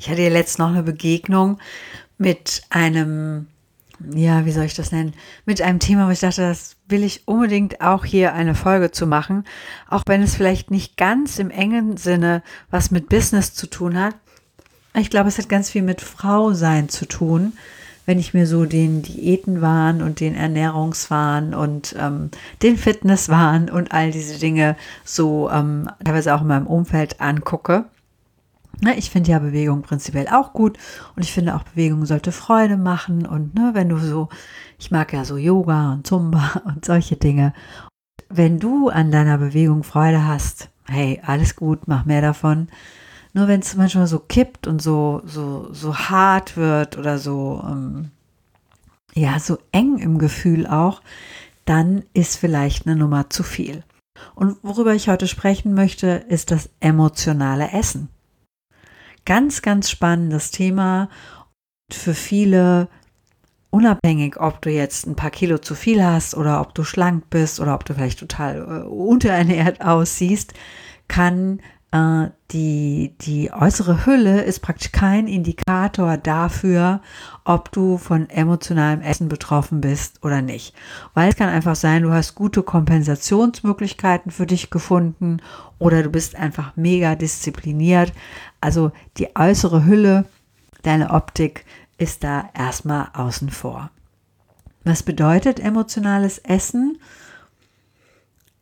Ich hatte ja letzt noch eine Begegnung mit einem, ja, wie soll ich das nennen, mit einem Thema, wo ich dachte, das will ich unbedingt auch hier eine Folge zu machen, auch wenn es vielleicht nicht ganz im engen Sinne was mit Business zu tun hat. Ich glaube, es hat ganz viel mit Frau sein zu tun, wenn ich mir so den Diätenwahn und den Ernährungswahn und ähm, den Fitnesswahn und all diese Dinge so ähm, teilweise auch in meinem Umfeld angucke. Ne, ich finde ja Bewegung prinzipiell auch gut und ich finde auch Bewegung sollte Freude machen und ne, wenn du so, ich mag ja so Yoga und Zumba und solche Dinge. Wenn du an deiner Bewegung Freude hast, hey, alles gut, mach mehr davon. Nur wenn es manchmal so kippt und so, so, so hart wird oder so, ähm, ja, so eng im Gefühl auch, dann ist vielleicht eine Nummer zu viel. Und worüber ich heute sprechen möchte, ist das emotionale Essen. Ganz, ganz spannendes Thema. Für viele, unabhängig, ob du jetzt ein paar Kilo zu viel hast oder ob du schlank bist oder ob du vielleicht total äh, unterernährt aussiehst, kann die, die äußere Hülle ist praktisch kein Indikator dafür, ob du von emotionalem Essen betroffen bist oder nicht. Weil es kann einfach sein, du hast gute Kompensationsmöglichkeiten für dich gefunden oder du bist einfach mega diszipliniert. Also die äußere Hülle, deine Optik ist da erstmal außen vor. Was bedeutet emotionales Essen?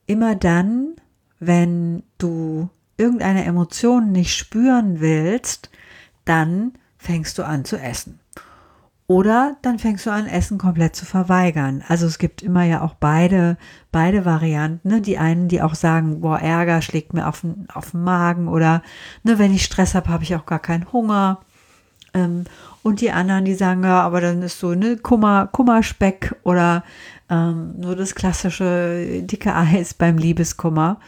Immer dann, wenn du irgendeine Emotion nicht spüren willst, dann fängst du an zu essen. Oder dann fängst du an, Essen komplett zu verweigern. Also es gibt immer ja auch beide, beide Varianten. Ne? Die einen, die auch sagen, boah, Ärger schlägt mir auf den, auf den Magen oder ne, wenn ich Stress habe, habe ich auch gar keinen Hunger. Ähm, und die anderen, die sagen, ja, aber dann ist so ne Kummer, Kummerspeck oder ähm, nur das klassische dicke Eis beim Liebeskummer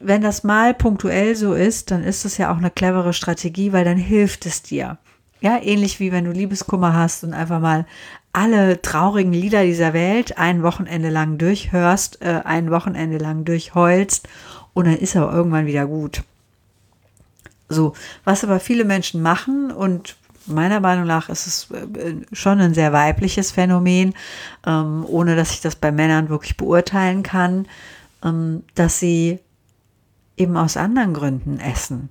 wenn das mal punktuell so ist, dann ist das ja auch eine clevere Strategie, weil dann hilft es dir. Ja, ähnlich wie wenn du Liebeskummer hast und einfach mal alle traurigen Lieder dieser Welt ein Wochenende lang durchhörst, äh, ein Wochenende lang durchheulst und dann ist er irgendwann wieder gut. So, was aber viele Menschen machen und meiner Meinung nach ist es äh, schon ein sehr weibliches Phänomen, ähm, ohne dass ich das bei Männern wirklich beurteilen kann, ähm, dass sie eben aus anderen Gründen essen.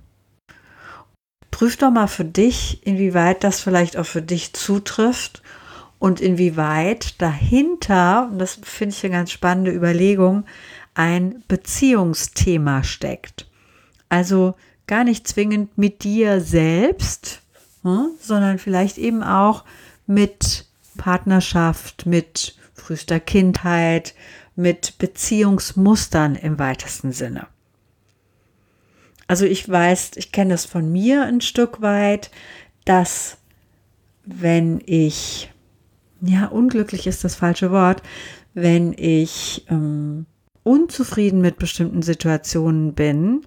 Prüf doch mal für dich, inwieweit das vielleicht auch für dich zutrifft und inwieweit dahinter, und das finde ich eine ganz spannende Überlegung, ein Beziehungsthema steckt. Also gar nicht zwingend mit dir selbst, hm, sondern vielleicht eben auch mit Partnerschaft, mit frühester Kindheit, mit Beziehungsmustern im weitesten Sinne. Also ich weiß, ich kenne das von mir ein Stück weit, dass wenn ich, ja, unglücklich ist das falsche Wort, wenn ich ähm, unzufrieden mit bestimmten Situationen bin,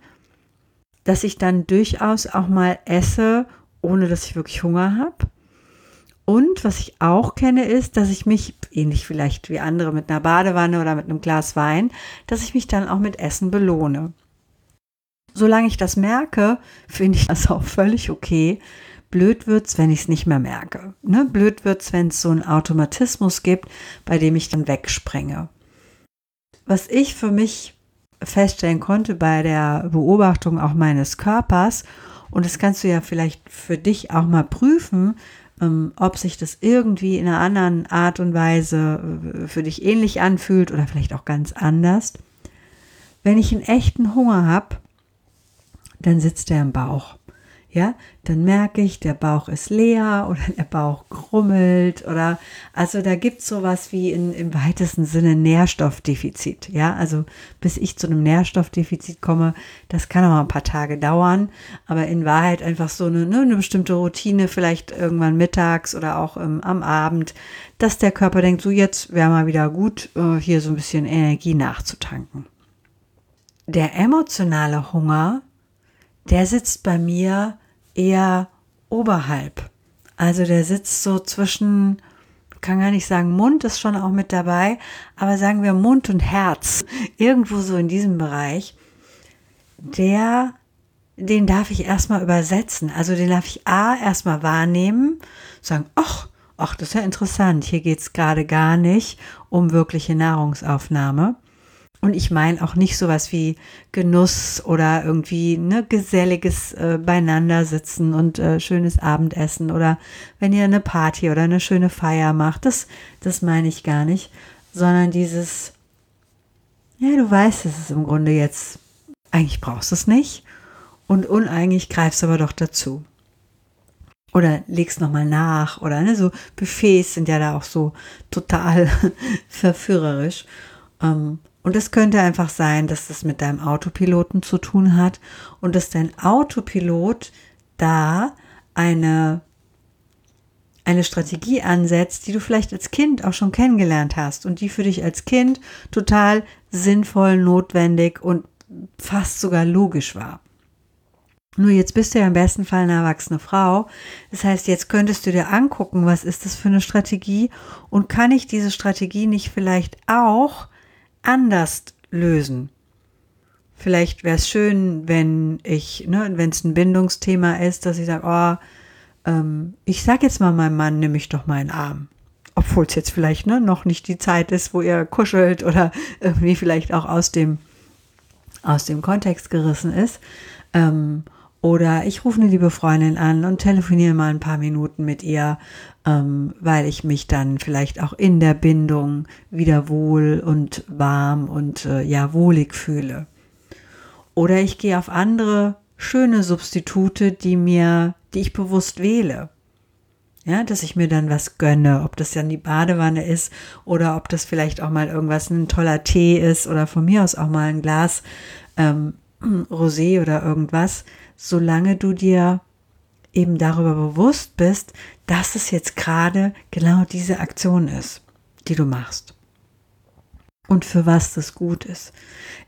dass ich dann durchaus auch mal esse, ohne dass ich wirklich Hunger habe. Und was ich auch kenne, ist, dass ich mich, ähnlich vielleicht wie andere mit einer Badewanne oder mit einem Glas Wein, dass ich mich dann auch mit Essen belohne solange ich das merke, finde ich das auch völlig okay. Blöd wird's, wenn ich es nicht mehr merke. Ne? Blöd wird's, wenn es so einen Automatismus gibt, bei dem ich dann wegspringe. Was ich für mich feststellen konnte bei der Beobachtung auch meines Körpers, und das kannst du ja vielleicht für dich auch mal prüfen, ähm, ob sich das irgendwie in einer anderen Art und Weise äh, für dich ähnlich anfühlt oder vielleicht auch ganz anders. Wenn ich einen echten Hunger habe, dann sitzt er im Bauch. ja, dann merke ich, der Bauch ist leer oder der Bauch grummelt oder also da gibt es sowas wie in, im weitesten Sinne Nährstoffdefizit. Ja, also bis ich zu einem Nährstoffdefizit komme, das kann auch ein paar Tage dauern, aber in Wahrheit einfach so eine, ne, eine bestimmte Routine, vielleicht irgendwann mittags oder auch ähm, am Abend, dass der Körper denkt, so jetzt wäre mal wieder gut, äh, hier so ein bisschen Energie nachzutanken. Der emotionale Hunger, der sitzt bei mir eher oberhalb. Also der sitzt so zwischen, kann gar nicht sagen, Mund ist schon auch mit dabei, aber sagen wir Mund und Herz, irgendwo so in diesem Bereich, der, den darf ich erstmal übersetzen. Also den darf ich A erstmal wahrnehmen, sagen, ach, ach, das ist ja interessant, hier geht es gerade gar nicht um wirkliche Nahrungsaufnahme. Und ich meine auch nicht sowas wie Genuss oder irgendwie ne, geselliges äh, Beieinandersitzen und äh, schönes Abendessen oder wenn ihr eine Party oder eine schöne Feier macht. Das, das meine ich gar nicht, sondern dieses, ja, du weißt es ist im Grunde jetzt, eigentlich brauchst du es nicht und uneigentlich greifst aber doch dazu. Oder legst nochmal nach oder ne, so Buffets sind ja da auch so total verführerisch. Ähm, und es könnte einfach sein, dass das mit deinem Autopiloten zu tun hat und dass dein Autopilot da eine, eine Strategie ansetzt, die du vielleicht als Kind auch schon kennengelernt hast und die für dich als Kind total sinnvoll, notwendig und fast sogar logisch war. Nur jetzt bist du ja im besten Fall eine erwachsene Frau. Das heißt, jetzt könntest du dir angucken, was ist das für eine Strategie und kann ich diese Strategie nicht vielleicht auch anders lösen. Vielleicht wäre es schön, wenn ich, ne, wenn es ein Bindungsthema ist, dass ich sage, oh, ähm, ich sag jetzt mal meinem Mann, nimm mich doch mal in den Arm. Obwohl es jetzt vielleicht ne, noch nicht die Zeit ist, wo er kuschelt oder irgendwie vielleicht auch aus dem, aus dem Kontext gerissen ist. Ähm, oder ich rufe eine liebe Freundin an und telefoniere mal ein paar Minuten mit ihr, ähm, weil ich mich dann vielleicht auch in der Bindung wieder wohl und warm und äh, ja wohlig fühle. Oder ich gehe auf andere schöne Substitute, die mir, die ich bewusst wähle. Ja, dass ich mir dann was gönne, ob das dann die Badewanne ist oder ob das vielleicht auch mal irgendwas, ein toller Tee ist oder von mir aus auch mal ein Glas ähm, Rosé oder irgendwas solange du dir eben darüber bewusst bist, dass es jetzt gerade genau diese Aktion ist, die du machst. Und für was das gut ist.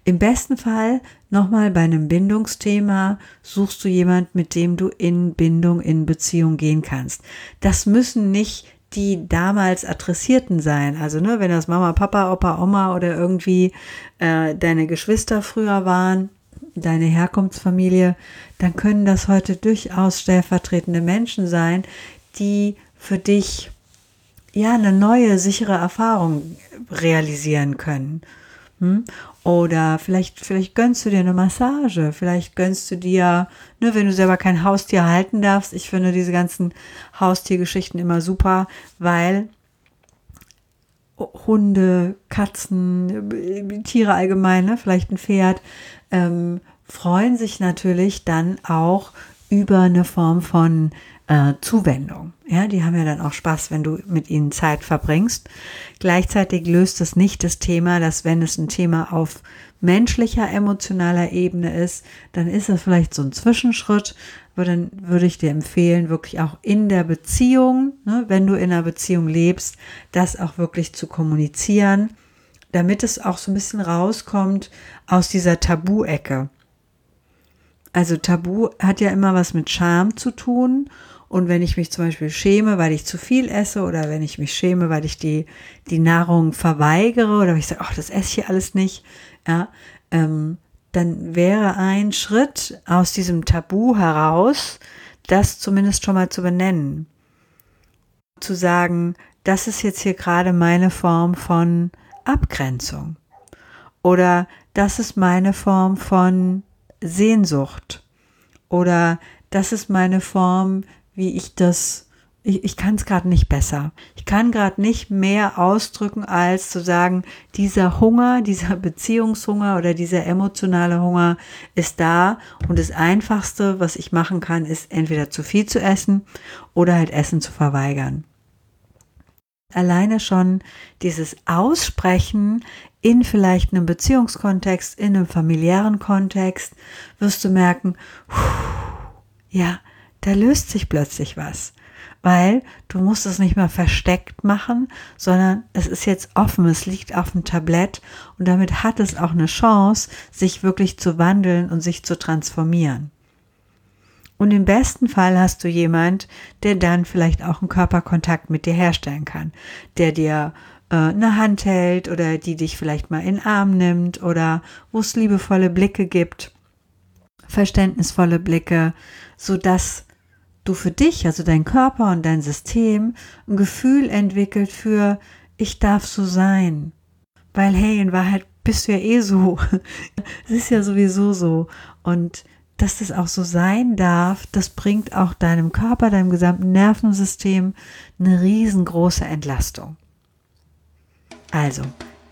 Im besten Fall nochmal bei einem Bindungsthema suchst du jemand, mit dem du in Bindung, in Beziehung gehen kannst. Das müssen nicht die damals Adressierten sein. Also, ne, wenn das Mama, Papa, Opa, Oma oder irgendwie äh, deine Geschwister früher waren, deine Herkunftsfamilie, dann können das heute durchaus stellvertretende Menschen sein, die für dich ja eine neue, sichere Erfahrung realisieren können. Hm? Oder vielleicht, vielleicht gönnst du dir eine Massage, vielleicht gönnst du dir, ne, wenn du selber kein Haustier halten darfst. Ich finde diese ganzen Haustiergeschichten immer super, weil Hunde, Katzen, Tiere allgemein, ne, vielleicht ein Pferd, ähm, freuen sich natürlich dann auch über eine Form von äh, Zuwendung. Ja, die haben ja dann auch Spaß, wenn du mit ihnen Zeit verbringst. Gleichzeitig löst es nicht das Thema, dass wenn es ein Thema auf menschlicher, emotionaler Ebene ist, dann ist es vielleicht so ein Zwischenschritt. Dann würde ich dir empfehlen, wirklich auch in der Beziehung, ne, wenn du in einer Beziehung lebst, das auch wirklich zu kommunizieren damit es auch so ein bisschen rauskommt aus dieser Tabu-Ecke. Also Tabu hat ja immer was mit Scham zu tun. Und wenn ich mich zum Beispiel schäme, weil ich zu viel esse oder wenn ich mich schäme, weil ich die, die Nahrung verweigere oder ich sage, ach, das esse ich hier alles nicht, ja, ähm, dann wäre ein Schritt aus diesem Tabu heraus, das zumindest schon mal zu benennen. Zu sagen, das ist jetzt hier gerade meine Form von Abgrenzung. Oder das ist meine Form von Sehnsucht. Oder das ist meine Form, wie ich das ich, ich kann es gerade nicht besser. Ich kann gerade nicht mehr ausdrücken, als zu sagen, dieser Hunger, dieser Beziehungshunger oder dieser emotionale Hunger ist da und das Einfachste, was ich machen kann, ist entweder zu viel zu essen oder halt Essen zu verweigern. Alleine schon dieses Aussprechen in vielleicht einem Beziehungskontext, in einem familiären Kontext, wirst du merken, ja, da löst sich plötzlich was weil du musst es nicht mehr versteckt machen, sondern es ist jetzt offen, es liegt auf dem Tablett und damit hat es auch eine Chance, sich wirklich zu wandeln und sich zu transformieren. Und im besten Fall hast du jemand, der dann vielleicht auch einen Körperkontakt mit dir herstellen kann, der dir äh, eine Hand hält oder die dich vielleicht mal in den Arm nimmt oder wo es liebevolle Blicke gibt, verständnisvolle Blicke, so dass du für dich, also dein Körper und dein System, ein Gefühl entwickelt für, ich darf so sein. Weil, hey, in Wahrheit bist du ja eh so. Es ist ja sowieso so. Und dass das auch so sein darf, das bringt auch deinem Körper, deinem gesamten Nervensystem eine riesengroße Entlastung. Also,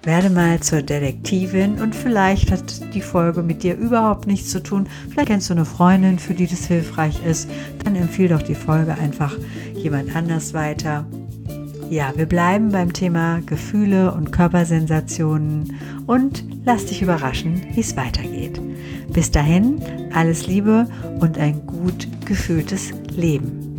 werde mal zur Detektivin und vielleicht hat die Folge mit dir überhaupt nichts zu tun. Vielleicht kennst du eine Freundin, für die das hilfreich ist. Dann empfehle doch die Folge einfach jemand anders weiter. Ja, wir bleiben beim Thema Gefühle und Körpersensationen und lass dich überraschen, wie es weitergeht. Bis dahin, alles Liebe und ein gut gefühltes Leben.